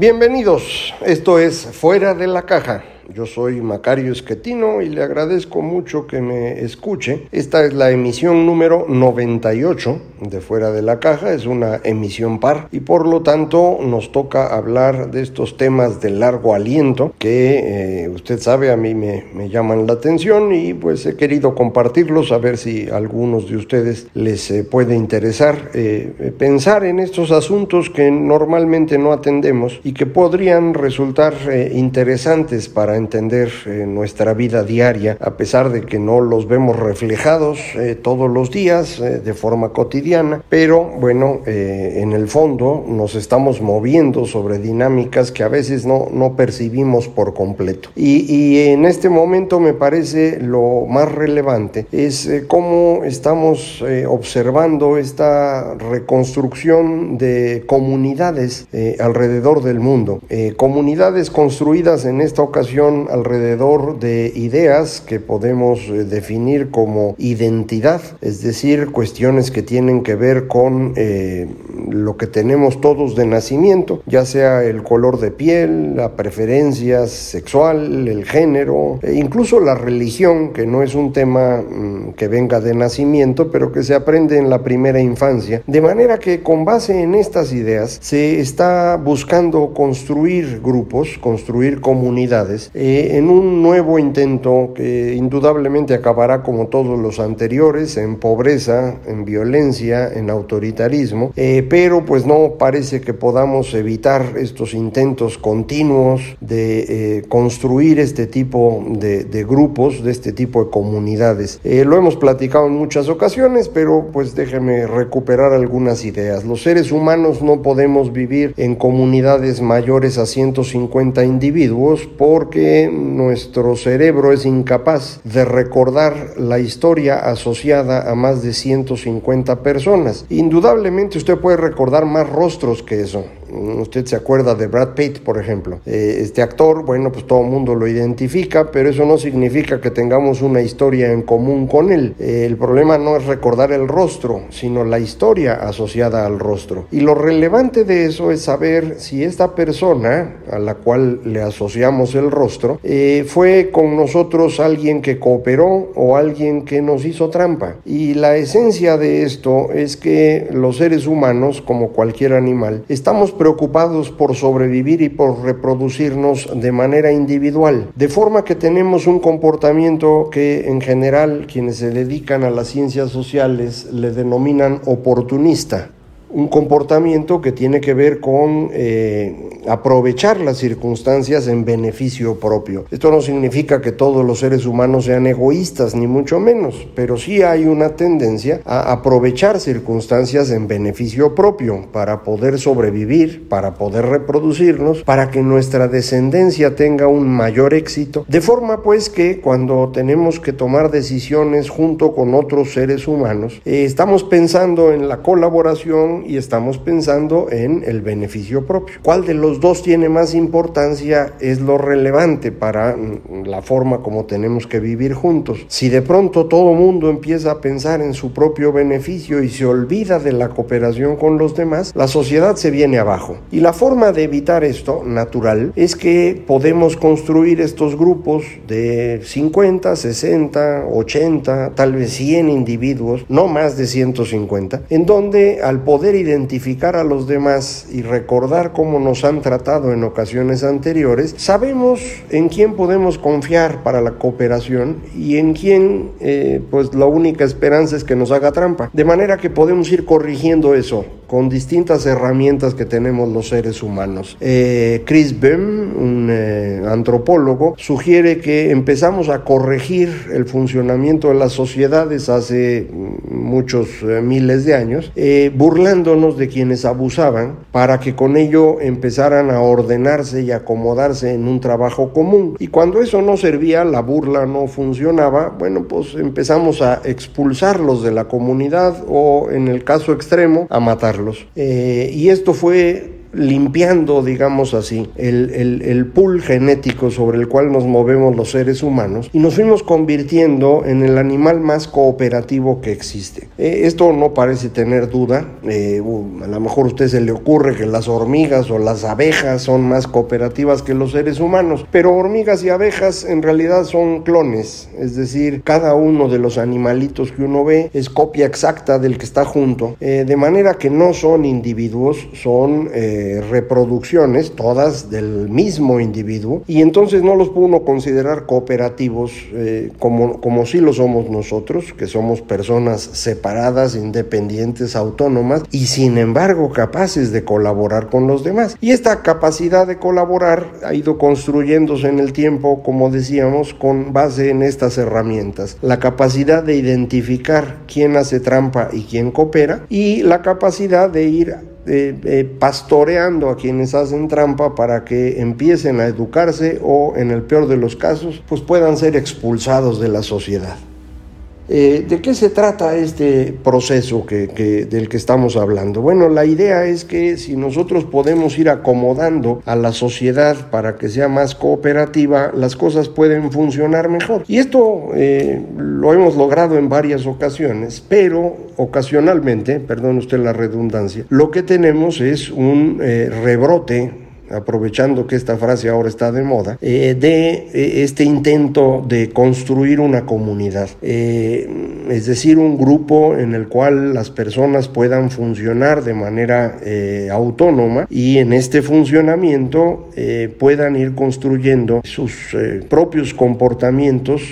Bienvenidos, esto es Fuera de la Caja. Yo soy Macario Esquetino y le agradezco mucho que me escuche. Esta es la emisión número 98 de Fuera de la Caja, es una emisión par y por lo tanto nos toca hablar de estos temas de largo aliento que eh, usted sabe a mí me, me, llaman la atención y pues he querido compartirlos a ver si a algunos de ustedes les eh, puede interesar eh, pensar en estos asuntos que normalmente no atendemos y que podrían resultar interesantes para entender eh, nuestra vida diaria, a pesar de que no los vemos reflejados eh, todos los días eh, de forma cotidiana, pero bueno, en el fondo nos estamos moviendo sobre dinámicas que a veces no, no percibimos por completo. Y, y en este momento me parece lo más relevante es cómo estamos observando esta reconstrucción de comunidades alrededor del mundo, comunidades construidas en esta ocasión alrededor de ideas que podemos eh, definir como identidad, es decir, cuestiones que tienen que ver con eh, lo que tenemos todos de nacimiento, ya sea el color de piel, la preferencia sexual, el género, e incluso la religión, que no es un tema mm, que venga de nacimiento, pero que se aprende en la primera infancia. De manera que con base en estas ideas se está buscando construir grupos, construir comunidades eh, en un nuevo intento que indudablemente acabará como todos los anteriores en pobreza, en violencia, en autoritarismo, eh, pero pues no parece que podamos evitar estos intentos continuos de eh, construir este tipo de, grupos, de este tipo de comunidades. lo hemos platicado en muchas ocasiones, pero pues déjeme recuperar algunas ideas. Los seres humanos no podemos vivir en comunidades mayores a 150 individuos porque nuestro cerebro es incapaz de recordar la historia asociada a más de 150 personas. Indudablemente usted puede recordar más rostros que eso. Usted se acuerda de Brad Pitt, por ejemplo. Eh, este actor, bueno, pues todo el mundo lo identifica, pero eso no significa que tengamos una historia en común con él. Eh, el problema no es recordar el rostro, sino la historia asociada al rostro. Y lo relevante de eso es saber si esta persona a la cual le asociamos el rostro eh, fue con nosotros alguien que cooperó o alguien que nos hizo trampa. Y la esencia de esto es que los seres humanos, como cualquier animal, estamos preocupados por sobrevivir y por reproducirnos de manera individual, de forma que tenemos un comportamiento que en general quienes se dedican a las ciencias sociales le denominan oportunista un comportamiento que tiene que ver con eh, aprovechar las circunstancias en beneficio propio. Esto no significa que todos los seres humanos sean egoístas, ni mucho menos, pero sí hay una tendencia a aprovechar circunstancias en beneficio propio para poder sobrevivir, para poder reproducirnos, para que nuestra descendencia tenga un mayor éxito, de forma pues que cuando tenemos que tomar decisiones junto con otros seres humanos, eh, estamos pensando en la colaboración, y estamos pensando en el beneficio propio. ¿Cuál de los dos tiene más importancia? Es lo relevante para mm, la forma como tenemos que vivir juntos. Si de pronto todo mundo empieza a pensar en su propio beneficio y se olvida de la cooperación con los demás, la sociedad se viene abajo. Y la forma de evitar esto, natural, es que podemos construir estos grupos de 50, 60, 80, tal vez 100 individuos, no más de 150, en donde al poder identificar a los demás y recordar cómo nos han tratado en ocasiones anteriores, sabemos en quién podemos confiar para la cooperación y en quién eh, pues la única esperanza es que nos haga trampa. De manera que podemos ir corrigiendo eso con distintas herramientas que tenemos los seres humanos. Eh, Chris Bem, un eh, antropólogo, sugiere que empezamos a corregir el funcionamiento de las sociedades hace mm, muchos eh, miles de años, burlándonos de quienes abusaban para que con ello empezaran a ordenarse y acomodarse en un trabajo común. Y cuando eso no servía, la burla no funcionaba, bueno, pues empezamos a expulsarlos de la comunidad o en el caso extremo a matarlos. Eh, y esto fue limpiando, digamos así, el, el, pool genético sobre el cual nos movemos los seres humanos y nos fuimos convirtiendo en el animal más cooperativo que existe. Eh, esto no parece tener duda, eh, a lo mejor a usted se le ocurre que las hormigas o las abejas son más cooperativas que los seres humanos, pero hormigas y abejas en realidad son clones, es decir, cada uno de los animalitos que uno ve es copia exacta del que está junto, eh, de manera que no son individuos, son reproducciones, todas del mismo individuo, y entonces no los puede uno considerar cooperativos eh, como, como sí lo somos nosotros, que somos personas separadas, independientes, autónomas, y sin embargo capaces de colaborar con los demás. Y esta capacidad de colaborar ha ido construyéndose en el tiempo, como decíamos, con base en estas herramientas. La capacidad de identificar quién hace trampa y quién coopera, y la capacidad de ir eh, eh, pastoreando a quienes hacen trampa para que empiecen a educarse o en el peor de los casos pues puedan ser expulsados de la sociedad. Eh, ¿De qué se trata este proceso que, del que estamos hablando? Bueno, la idea es que si nosotros podemos ir acomodando a la sociedad para que sea más cooperativa, las cosas pueden funcionar mejor. Y esto eh, lo hemos logrado en varias ocasiones, pero ocasionalmente, perdón usted la redundancia, lo que tenemos es un eh, rebrote aprovechando que esta frase ahora está de moda, eh, de eh, este intento de construir una comunidad, eh, es decir, un grupo en el cual las personas puedan funcionar de manera autónoma y en este funcionamiento puedan ir construyendo sus propios comportamientos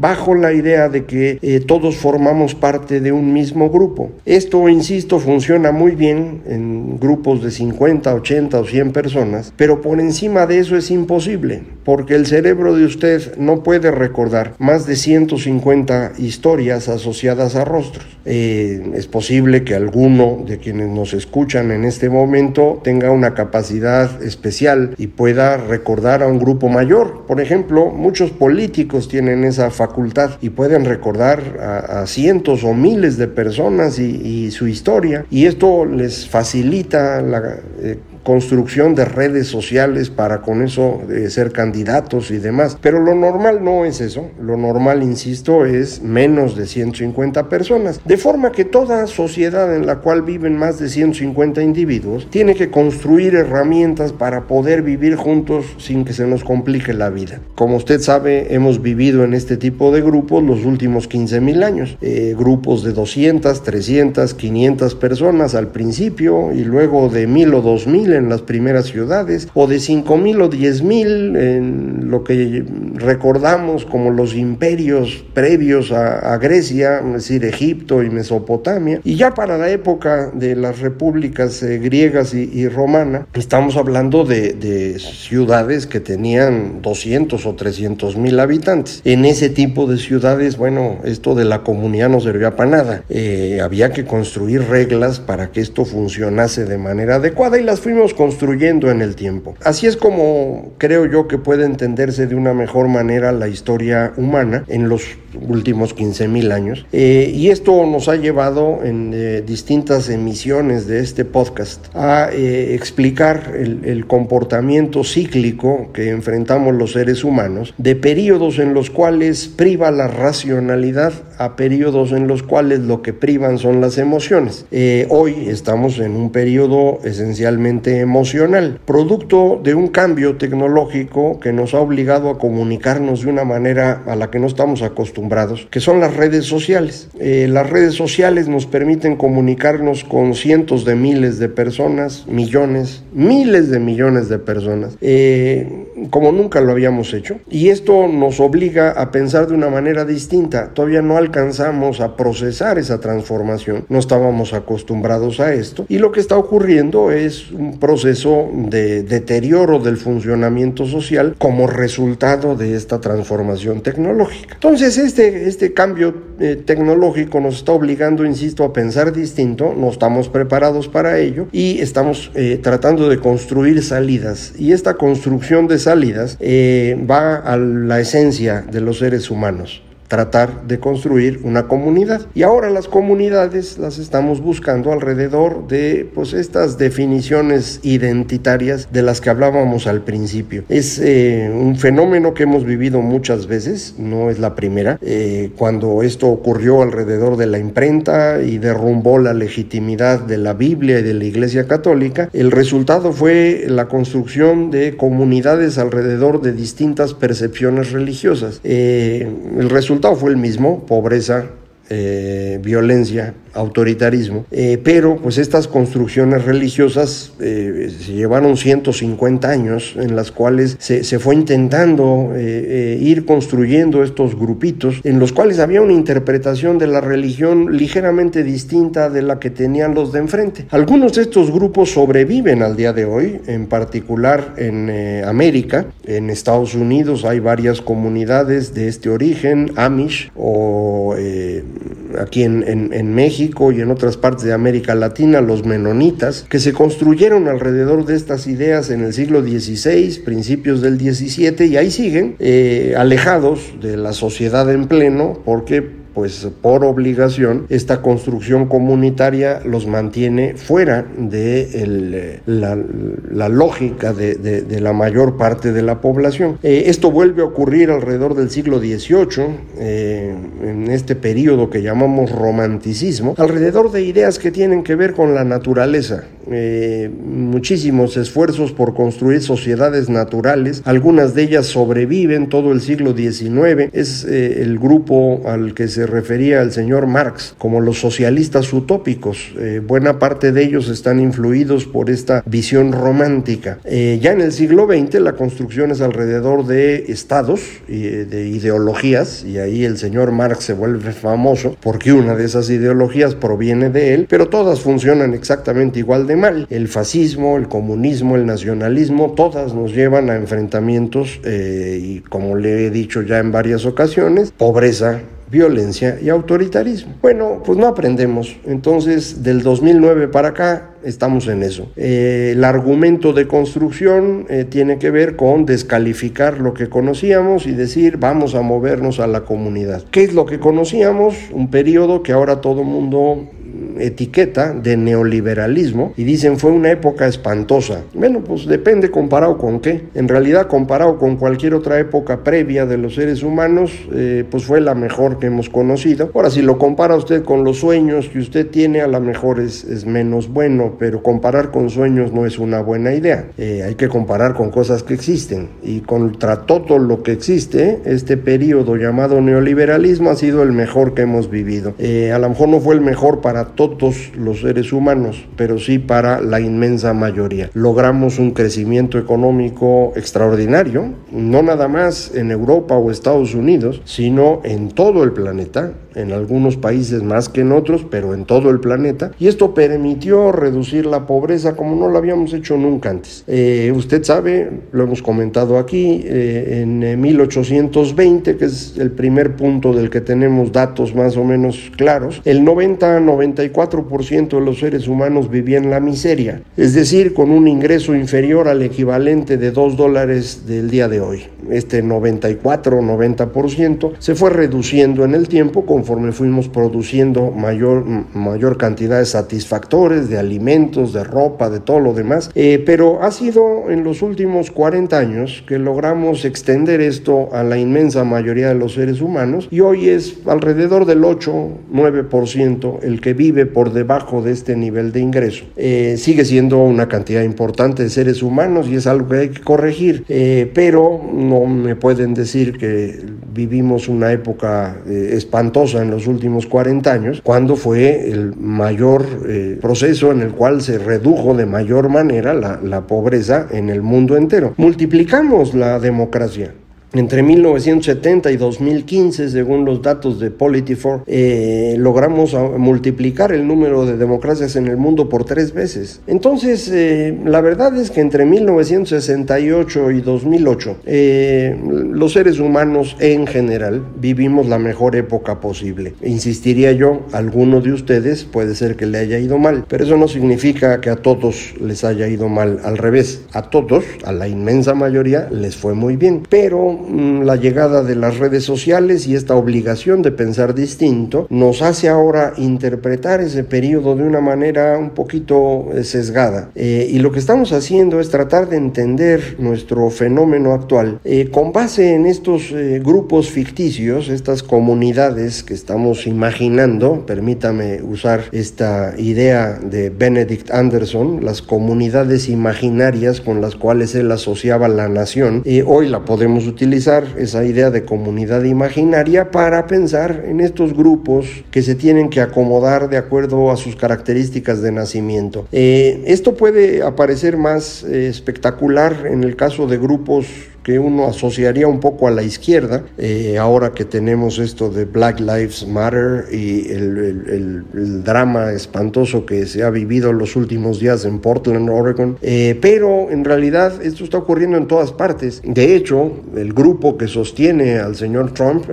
bajo la idea de que eh, todos formamos parte de un mismo grupo. Esto, insisto, funciona muy bien en grupos de 50, 80 o 100 personas, pero por encima de eso es imposible, porque el cerebro de usted no puede recordar más de 150 historias asociadas a rostros. Eh, es posible que alguno de quienes nos escuchan en este momento tenga una capacidad especial y pueda recordar a un grupo mayor. Por ejemplo, muchos políticos tienen esa facultad y pueden recordar a, cientos o miles de personas y, su historia. Y esto les facilita la eh, construcción de redes sociales para con eso eh, ser candidatos y demás. Pero lo normal no es eso. Lo normal, insisto, es menos de 150 personas. De forma que toda sociedad en la cual viven más de 150 individuos tiene que construir herramientas para poder vivir juntos sin que se nos complique la vida. Como usted sabe, hemos vivido en este tipo de grupos los últimos 15 mil años. Eh, grupos de 200, 300, 500 personas al principio y luego de mil o dos mil en las primeras ciudades, o de 5.000 o 10.000 en lo que recordamos como los imperios previos a, Grecia, es decir, Egipto y Mesopotamia. Y ya para la época de las repúblicas eh, griegas y, y romanas, estamos hablando de, de, ciudades que tenían 200 o 300 mil habitantes. En ese tipo de ciudades, bueno, esto de la comunidad no servía para nada. Eh, había que construir reglas para que esto funcionase de manera adecuada y las fuimos construyendo en el tiempo. Así es como creo yo que puede entenderse de una mejor manera la historia humana en los últimos 15 mil años. Eh, y esto nos ha llevado en eh, distintas emisiones de este podcast a eh, explicar el, el, comportamiento cíclico que enfrentamos los seres humanos de periodos en los cuales priva la racionalidad a periodos en los cuales lo que privan son las emociones. hoy estamos en un periodo esencialmente emocional, producto de un cambio tecnológico que nos ha obligado a comunicarnos de una manera a la que no estamos acostumbrados acostumbrados, que son las redes sociales. Eh, las redes sociales nos permiten comunicarnos con cientos de miles de personas, millones, miles de millones de personas, eh, como nunca lo habíamos hecho. Y esto nos obliga a pensar de una manera distinta. Todavía no alcanzamos a procesar esa transformación, no estábamos acostumbrados a esto. Y lo que está ocurriendo es un proceso de deterioro del funcionamiento social como resultado de esta transformación tecnológica. Entonces, este, este cambio eh, tecnológico nos está obligando, insisto, a pensar distinto, no estamos preparados para ello y estamos eh, tratando de construir salidas. Y esta construcción de salidas eh, va a la esencia de los seres humanos tratar de construir una comunidad. Y ahora las comunidades las estamos buscando alrededor de pues estas definiciones identitarias de las que hablábamos al principio. Es eh, un fenómeno que hemos vivido muchas veces, no es la primera. Eh, cuando esto ocurrió alrededor de la imprenta y derrumbó la legitimidad de la Biblia y de la Iglesia Católica, el resultado fue la construcción de comunidades alrededor de distintas percepciones religiosas. Eh, el resultado fue el mismo, pobreza, eh, violencia, autoritarismo, eh, pero pues estas construcciones religiosas eh, se llevaron 150 años en las cuales se, se fue intentando ir construyendo estos grupitos en los cuales había una interpretación de la religión ligeramente distinta de la que tenían los de enfrente. Algunos de estos grupos sobreviven al día de hoy, en particular en América, en Estados Unidos hay varias comunidades de este origen, Amish o aquí en, en, México y en otras partes de América Latina, los menonitas, que se construyeron alrededor de estas ideas en el siglo XVI, principios del XVII, y ahí siguen eh, alejados de la sociedad en pleno, porque pues por obligación esta construcción comunitaria los mantiene fuera de la, lógica de, la mayor parte de la población. Eh, esto vuelve a ocurrir alrededor del siglo XVIII, eh, en este periodo que llamamos romanticismo, alrededor de ideas que tienen que ver con la naturaleza. Eh, muchísimos esfuerzos por construir sociedades naturales, algunas de ellas sobreviven todo el siglo XIX, es el grupo al que se refería el señor Marx como los socialistas utópicos. Eh, buena parte de ellos están influidos por esta visión romántica. Eh, ya en el siglo XX la construcción es alrededor de estados, y de ideologías, y ahí el señor Marx se vuelve famoso porque una de esas ideologías proviene de él, pero todas funcionan exactamente igual de mal. El fascismo, el comunismo, el nacionalismo, todas nos llevan a enfrentamientos eh, y como le he dicho ya en varias ocasiones, pobreza, violencia y autoritarismo. Bueno, pues no aprendemos. Entonces, del 2009 para acá, estamos en eso. Eh, el argumento de construcción eh, tiene que ver con descalificar lo que conocíamos y decir vamos a movernos a la comunidad. ¿Qué es lo que conocíamos? Un periodo que ahora todo mundo etiqueta de neoliberalismo y dicen fue una época espantosa. Bueno, pues depende comparado con qué. En realidad comparado con cualquier otra época previa de los seres humanos, eh, pues fue la mejor que hemos conocido. Ahora, si lo compara usted con los sueños que usted tiene, a lo mejor es, es menos bueno, pero comparar con sueños no es una buena idea. Eh, hay que comparar con cosas que existen y contra todo lo que existe, este periodo llamado neoliberalismo ha sido el mejor que hemos vivido. Eh, a lo mejor no fue el mejor para todos los seres humanos, pero sí para la inmensa mayoría. Logramos un crecimiento económico extraordinario, no nada más en Europa o Estados Unidos, sino en todo el planeta en algunos países más que en otros, pero en todo el planeta. Y esto permitió reducir la pobreza como no lo habíamos hecho nunca antes. Eh, usted sabe, lo hemos comentado aquí, eh, en 1820, eh, que es el primer punto del que tenemos datos más o menos claros, el 90-94% de los seres humanos vivían en la miseria, es decir, con un ingreso inferior al equivalente de 2 dólares del día de hoy. Este 94-90% se fue reduciendo en el tiempo con conforme fuimos produciendo mayor, mayor cantidad de satisfactores, de alimentos, de ropa, de todo lo demás. Eh, pero ha sido en los últimos 40 años que logramos extender esto a la inmensa mayoría de los seres humanos y hoy es alrededor del 8-9% el que vive por debajo de este nivel de ingreso. Eh, sigue siendo una cantidad importante de seres humanos y es algo que hay que corregir, eh, pero no me pueden decir que vivimos una época eh, en los últimos 40 años, cuando fue el mayor proceso en el cual se redujo de mayor manera la pobreza en el mundo entero. Multiplicamos la democracia. Entre 1970 y 2015, según los datos de Politifor, eh, logramos multiplicar el número de democracias en el mundo por tres veces. Entonces, eh, la verdad es que entre 1968 y 2008, eh, los seres humanos en general vivimos la mejor época posible. Insistiría yo, alguno de ustedes puede ser que le haya ido mal, pero eso no significa que a todos les haya ido mal. Al revés, a todos, a la inmensa mayoría, les fue muy bien. Pero la llegada de las redes sociales y esta obligación de pensar distinto nos hace ahora interpretar ese periodo de una manera un poquito eh, sesgada. Eh, y lo que estamos haciendo es tratar de entender nuestro fenómeno actual eh, con base en estos grupos ficticios, estas comunidades que estamos imaginando, permítame usar esta idea de Benedict Anderson, las comunidades imaginarias con las cuales él asociaba la nación, hoy la podemos utilizar esa idea de comunidad imaginaria para pensar en estos grupos que se tienen que acomodar de acuerdo a sus características de nacimiento. Eh, esto puede aparecer más eh, espectacular en el caso de grupos que uno asociaría un poco a la izquierda, eh, ahora que tenemos esto de Black Lives Matter y el, drama espantoso que se ha vivido los últimos días en Portland, Oregon, eh, pero en realidad esto está ocurriendo en todas partes. De hecho, el grupo que sostiene al señor Trump,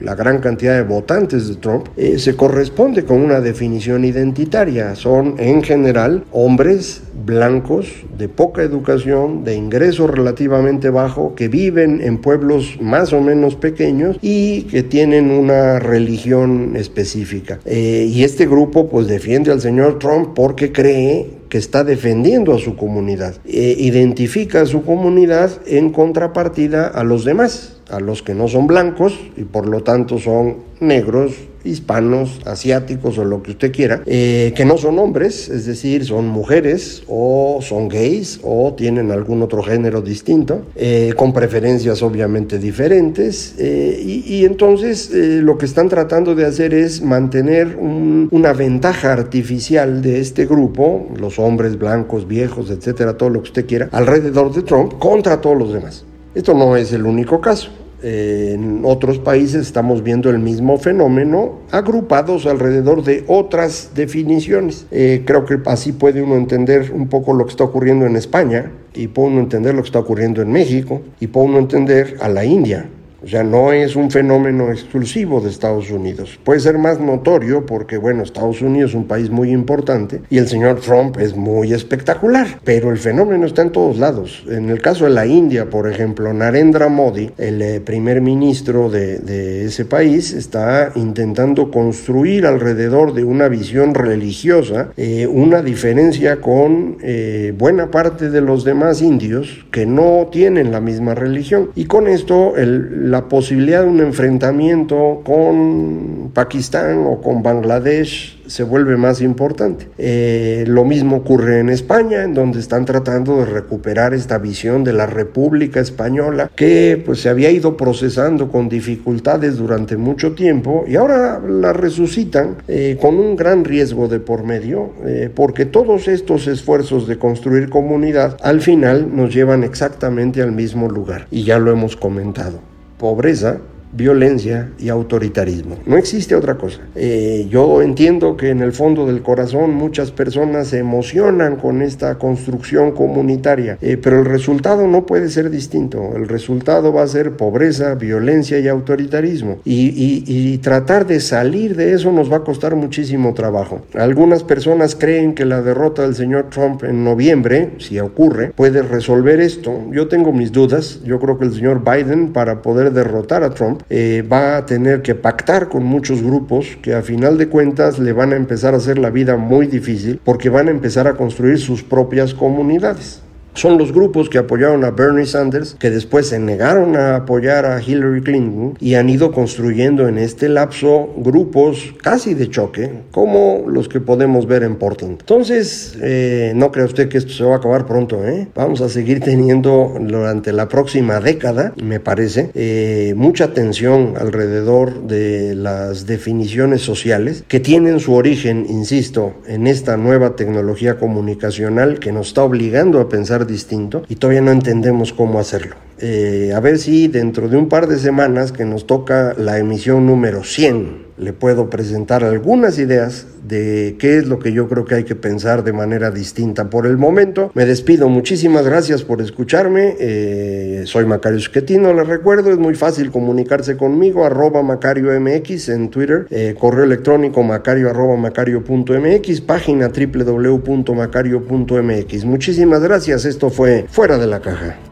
la gran cantidad de votantes de Trump, eh, se corresponde con una definición identitaria. Son en general hombres blancos de poca educación, de ingreso relativamente bajo, que viven en pueblos más o menos pequeños y que tienen una religión específica. Eh, y este grupo pues defiende al señor Trump porque cree que está defendiendo a su comunidad. Eh, identifica a su comunidad en contrapartida a los demás, a los que no son blancos y por lo tanto son negros, hispanos, asiáticos o lo que usted quiera, eh, que no son hombres, es decir, son mujeres o son gays o tienen algún otro género distinto, eh, con preferencias obviamente diferentes, eh, y, entonces lo que están tratando de hacer es mantener una ventaja artificial de este grupo, los hombres blancos, viejos, etcétera, todo lo que usted quiera, alrededor de Trump contra todos los demás. Esto no es el único caso en otros países estamos viendo el mismo fenómeno agrupados alrededor de otras definiciones. Eh, creo que así puede uno entender un poco lo que está ocurriendo en España y puede uno entender lo que está ocurriendo en México y puede uno entender a la India o sea, no es un fenómeno exclusivo de Estados Unidos. Puede ser más notorio porque, bueno, Estados Unidos es un país muy importante y el señor Trump es muy espectacular, pero el fenómeno está en todos lados. En el caso de la India, por ejemplo, Narendra Modi, el eh, primer ministro de, ese país, está intentando construir alrededor de una visión religiosa eh, una diferencia con eh, buena parte de los demás indios que no tienen la misma religión. Y con esto el la posibilidad de un enfrentamiento con Pakistán o con Bangladesh se vuelve más importante. Eh, lo mismo ocurre en España, en donde están tratando de recuperar esta visión de la República Española que pues se había ido procesando con dificultades durante mucho tiempo y ahora la resucitan eh, con un gran riesgo de por medio, eh, porque todos estos esfuerzos de construir comunidad al final nos llevan exactamente al mismo lugar y ya lo hemos comentado pobreza violencia y autoritarismo. No existe otra cosa. Eh, yo entiendo que en el fondo del corazón muchas personas se emocionan con esta construcción comunitaria, eh, pero el resultado no puede ser distinto. El resultado va a ser pobreza, violencia y autoritarismo. Y, tratar de salir de eso nos va a costar muchísimo trabajo. Algunas personas creen que la derrota del señor Trump en noviembre, si ocurre, puede resolver esto. Yo tengo mis dudas. Yo creo que el señor Biden, para poder derrotar a Trump, eh, va a tener que pactar con muchos grupos que a final de cuentas le van a empezar a hacer la vida muy difícil porque van a empezar a construir sus propias comunidades. Son los grupos que apoyaron a Bernie Sanders, que después se negaron a apoyar a Hillary Clinton y han ido construyendo en este lapso grupos casi de choque, como los que podemos ver en Portland. Entonces, eh, no crea usted que esto se va a acabar pronto, ¿eh? Vamos a seguir teniendo durante la próxima década, me parece, eh, mucha tensión alrededor de las definiciones sociales que tienen su origen, insisto, en esta nueva tecnología comunicacional que nos está obligando a pensar distinto y todavía no entendemos cómo hacerlo. Eh, a ver si dentro de un par de semanas que nos toca la emisión número 100 le puedo presentar algunas ideas de qué es lo que yo creo que hay que pensar de manera distinta. Por el momento me despido, muchísimas gracias por escucharme, eh, soy Macario Schettino, les recuerdo, es muy fácil comunicarse conmigo, arroba Macario MX en Twitter, eh, correo electrónico macario arroba macario.mx, página www.macario.mx. Muchísimas gracias, esto fue Fuera de la Caja.